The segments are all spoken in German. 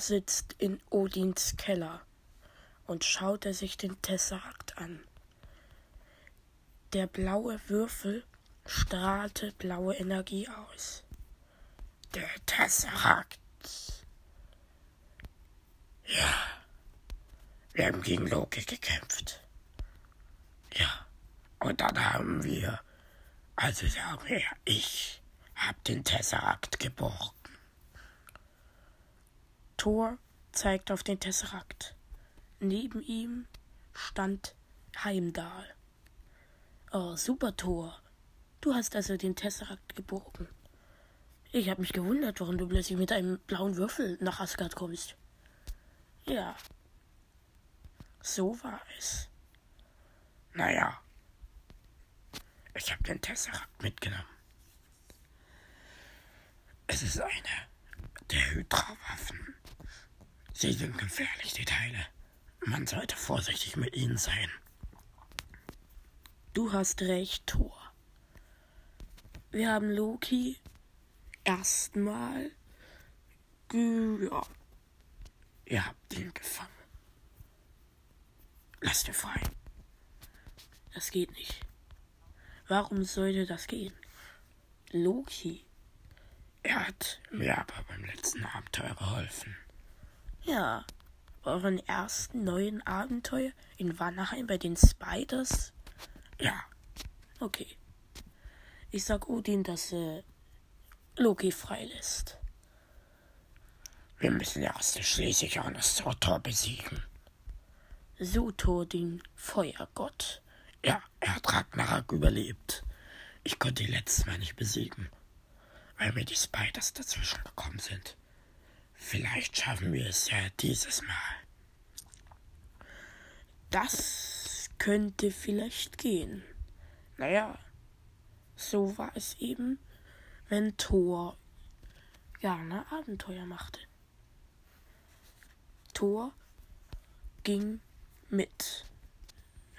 Sitzt in Odins Keller und schaute sich den Tesserakt an. Der blaue Würfel strahlte blaue Energie aus. Der Tesserakt. Ja. Wir haben gegen Loki gekämpft. Ja. Und dann haben wir, also sagen wir, ich hab den Tesserakt geborgen. Thor zeigt auf den Tesserakt. Neben ihm stand Heimdall. Oh, super Thor. Du hast also den Tesserakt geborgen. Ich habe mich gewundert, warum du plötzlich mit einem blauen Würfel nach Asgard kommst. Ja. So war es. Naja. Ich habe den Tesserakt mitgenommen. Es ist eine der Hydra-Waffen. Sie sind gefährlich, die Teile. Man sollte vorsichtig mit ihnen sein. Du hast recht, Thor. Wir haben Loki erstmal. Ja. Ihr habt ihn gefangen. Lasst ihn frei. Das geht nicht. Warum sollte das gehen? Loki. Er hat mir aber beim letzten Abenteuer geholfen. Ja, euren ersten neuen Abenteuer in Vanaheim bei den Spiders? Ja. Okay. Ich sag Odin, dass er Loki freilässt. Wir müssen erst schließlich auch das Sotor besiegen. Sotor, den Feuergott. Ja, er hat Ragnarok überlebt. Ich konnte ihn letztes Mal nicht besiegen, weil mir die Spiders dazwischen gekommen sind. Vielleicht schaffen wir es ja dieses Mal. Das könnte vielleicht gehen. Naja, so war es eben, wenn Thor gerne Abenteuer machte. Thor ging mit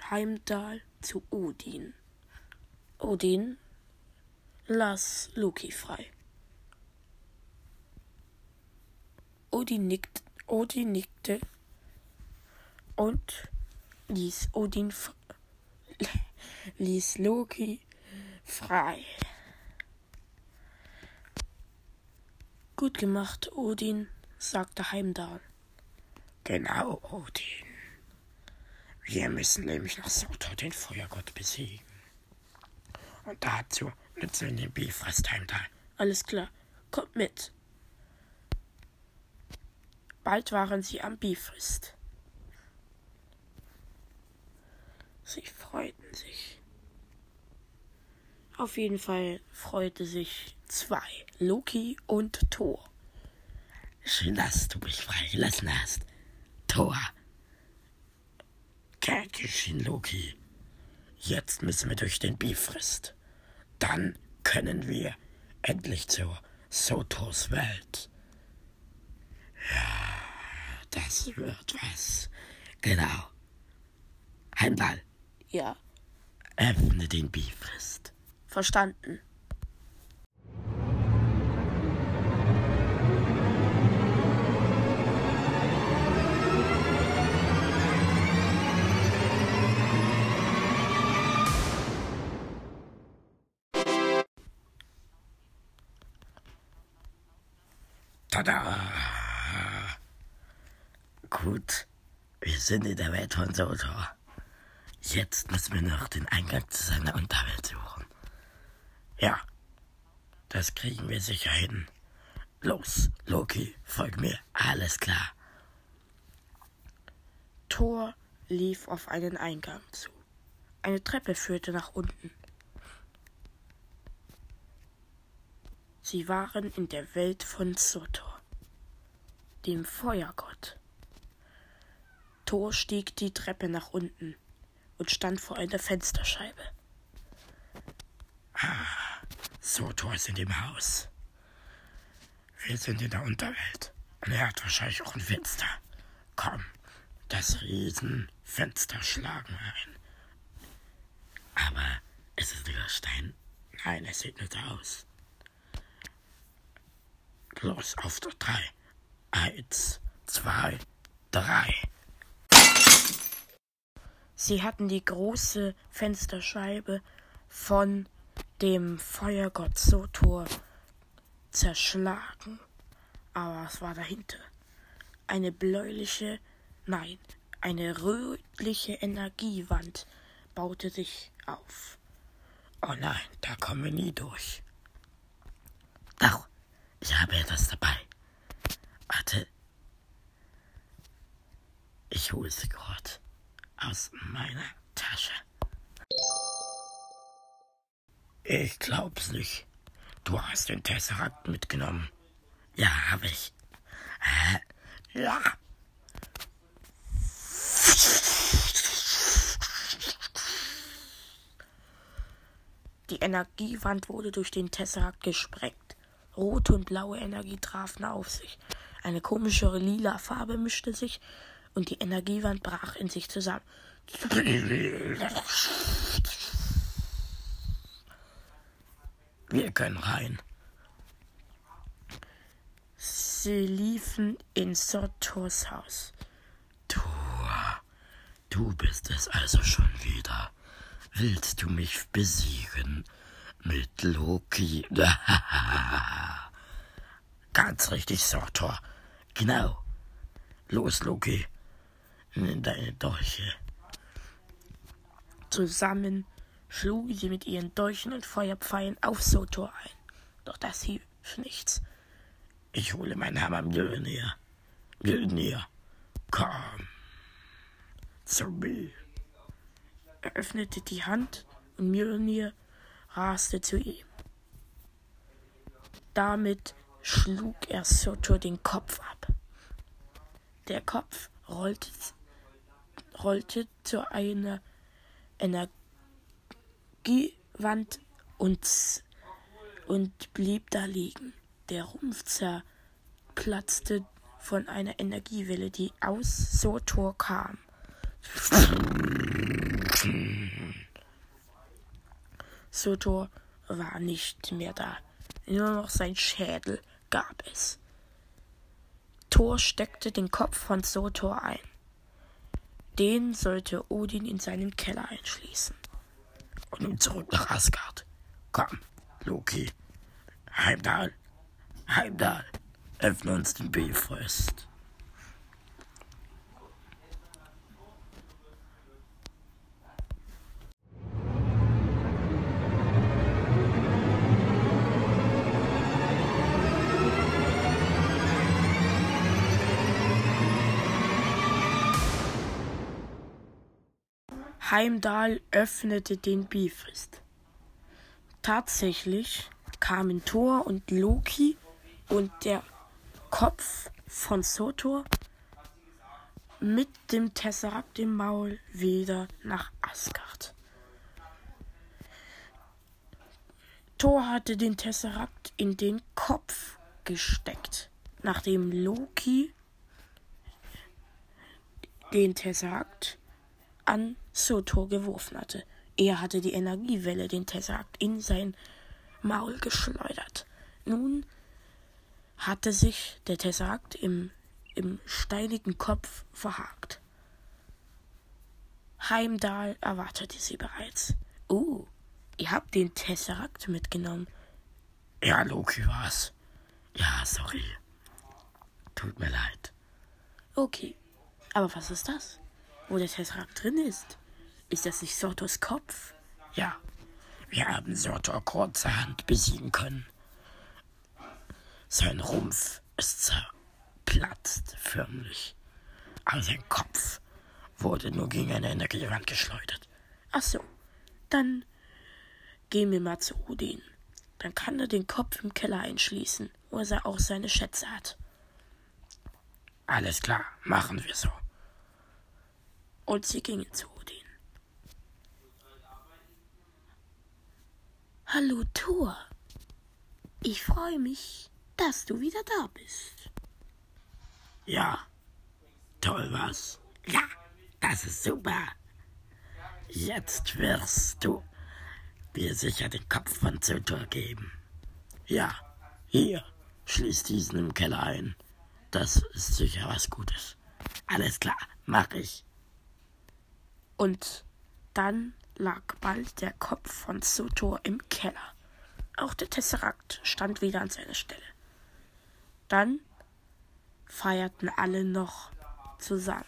Heimdall zu Odin. Odin las Loki frei. Odin, nickt, Odin nickte und ließ Odin ließ Loki frei. Gut gemacht, Odin, sagte Heimdall. Genau, Odin. Wir müssen nämlich noch Sotor, den Feuergott, besiegen. Und dazu nützen wir den Bifrost Heimdall. Alles klar, kommt mit. Bald waren sie am Bifrost. Sie freuten sich. Auf jeden Fall freute sich zwei, Loki und Thor. Schön, dass du mich freigelassen hast, Thor. Gern geschehen, Loki. Jetzt müssen wir durch den Bifrost. Dann können wir endlich zur Sotos Welt. Ja, das wird was. Genau. Heimdall. Ja. Öffne den Bifrost. Verstanden. Tada! Gut, wir sind in der Welt von Sotor. Jetzt müssen wir noch den Eingang zu seiner Unterwelt suchen. Ja, das kriegen wir sicher hin. Los, Loki, folg mir, alles klar. Thor lief auf einen Eingang zu. Eine Treppe führte nach unten. Sie waren in der Welt von Sotor, dem Feuergott. Thor stieg die Treppe nach unten und stand vor einer Fensterscheibe. Ah, Sotor ist in dem Haus. Wir sind in der Unterwelt. Und er hat wahrscheinlich auch ein Fenster. Komm, das Riesenfenster schlagen ein. Aber ist es nur Stein? Nein, es sieht nicht aus. Los, auf der drei. Eins, zwei, drei. Sie hatten die große Fensterscheibe von dem Feuergott Sotor zerschlagen. Aber was war dahinter? Eine bläuliche, nein, eine rötliche Energiewand baute sich auf. Oh nein, da kommen wir nie durch. Doch, ich habe etwas dabei. Sie gerade aus meiner Tasche. Ich glaub's nicht. Du hast den Tesseract mitgenommen. Ja, hab ich. Hä? Ja. Die Energiewand wurde durch den Tesseract gesprengt. Rote und blaue Energie trafen auf sich. Eine komischere lila Farbe mischte sich und die Energiewand brach in sich zusammen. Wir können rein. Sie liefen in Sotors Haus. Du, du bist es also schon wieder. Willst du mich besiegen mit Loki? Ganz richtig, Sotor. Genau. Los, Loki. Nimm deine Dolche. Zusammen schlugen sie mit ihren Dolchen und Feuerpfeilen auf Sotor ein. Doch das hielt nichts. Ich hole meinen Hammer Mjölnir. Mjölnir, komm zu mir. Er öffnete die Hand und Mjölnir raste zu ihm. Damit schlug er Sotor den Kopf ab. Der Kopf rollte, rollte zu einer Energiewand und, und blieb da liegen. Der Rumpf zerplatzte von einer Energiewelle, die aus Sotor kam. Sotor war nicht mehr da. Nur noch sein Schädel gab es. Thor steckte den Kopf von Sotor ein. Den sollte Odin in seinen Keller einschließen. Und nun zurück nach Asgard. Komm, Loki. Heimdall. Heimdall. Öffne uns den Bifrost. Heimdall öffnete den Bifrost. Tatsächlich kamen Thor und Loki und der Kopf von Sotor mit dem Tesseract im Maul wieder nach Asgard. Thor hatte den Tesseract in den Kopf gesteckt, nachdem Loki den Tesseract an Soto geworfen hatte. Er hatte die Energiewelle, den Tesseract, in sein Maul geschleudert. Nun hatte sich der Tesseract im, im steinigen Kopf verhakt. Heimdall erwartete sie bereits. Oh, ihr habt den Tesseract mitgenommen. Ja, Loki war's. Ja, sorry. Tut mir leid. Okay, aber was ist das? wo der Tesseract drin ist. Ist das nicht Sortos Kopf? Ja, wir haben Sortor kurzerhand besiegen können. Sein Rumpf ist zerplatzt förmlich. Aber sein Kopf wurde nur gegen eine Energiewand geschleudert. Ach so, dann gehen wir mal zu Odin. Dann kann er den Kopf im Keller einschließen, wo er auch seine Schätze hat. Alles klar, machen wir so und sie gingen zu Odin. Hallo Thor, ich freue mich, dass du wieder da bist. Ja, toll was. Ja, das ist super. Jetzt wirst du mir sicher den Kopf von Zotor geben. Ja, hier, schließ diesen im Keller ein. das ist sicher was Gutes. Alles klar, mach ich. Und dann lag bald der Kopf von Sotor im Keller. Auch der Tesserakt stand wieder an seiner Stelle. Dann feierten alle noch zusammen.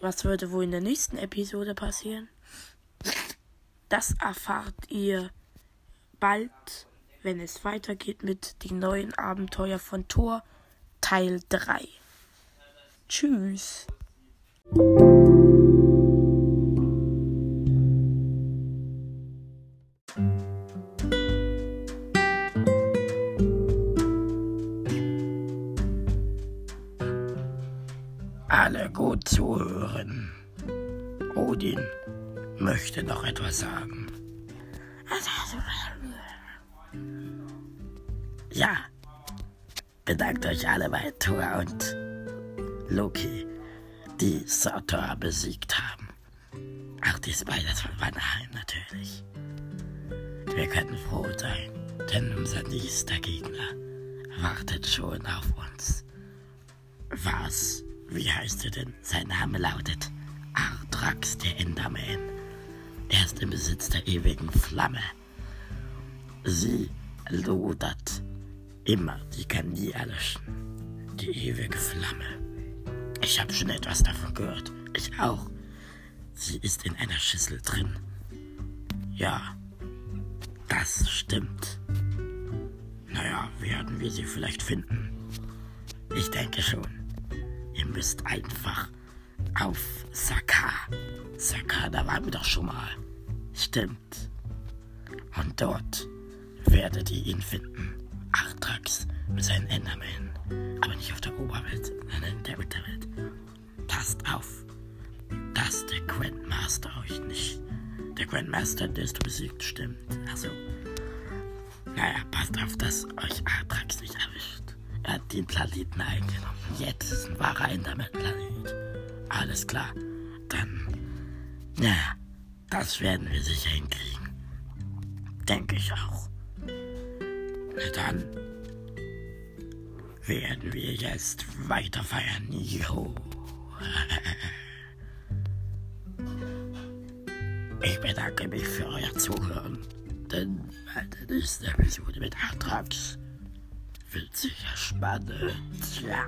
Was würde wohl in der nächsten Episode passieren? Das erfahrt ihr bald, wenn es weitergeht mit den neuen Abenteuer von Thor Teil 3. Tschüss. Alle gut zuhören. Odin möchte noch etwas sagen. Ja, bedankt euch alle bei Thor und Loki, die Surtur besiegt haben. Auch die Spiders von Vanaheim natürlich. Wir können froh sein, denn unser nächster Gegner wartet schon auf uns. Was? Wie heißt er denn? Sein Name lautet Ardrax der Enderman. Er ist im Besitz der ewigen Flamme. Sie lodert immer, sie kann nie erlöschen. Die ewige Flamme. Ich habe schon etwas davon gehört. Ich auch. Sie ist in einer Schüssel drin. Ja, das stimmt. Naja, werden wir sie vielleicht finden? Ich denke schon. Ihr müsst einfach auf Saka. Saka, da waren wir doch schon mal. Stimmt. Und dort werdet ihr ihn finden. Artrax mit seinen Endermen. Aber nicht auf der Oberwelt, sondern in der Unterwelt. Passt auf, dass der Grandmaster euch nicht. Der Grandmaster, der ist besiegt, stimmt. Also, naja, passt auf, dass euch Artrax nicht erwischt. Er hat den Planeten eingenommen. Jetzt ist ein wahrer Enderman-Planet. Alles klar. Dann, naja, das werden wir sicher hinkriegen. Denke ich auch. Na dann werden wir jetzt weiter feiern. Jo. Ich bedanke mich für euer Zuhören, denn meine nächste Episode mit Atrax wird sicher spannend. Ja.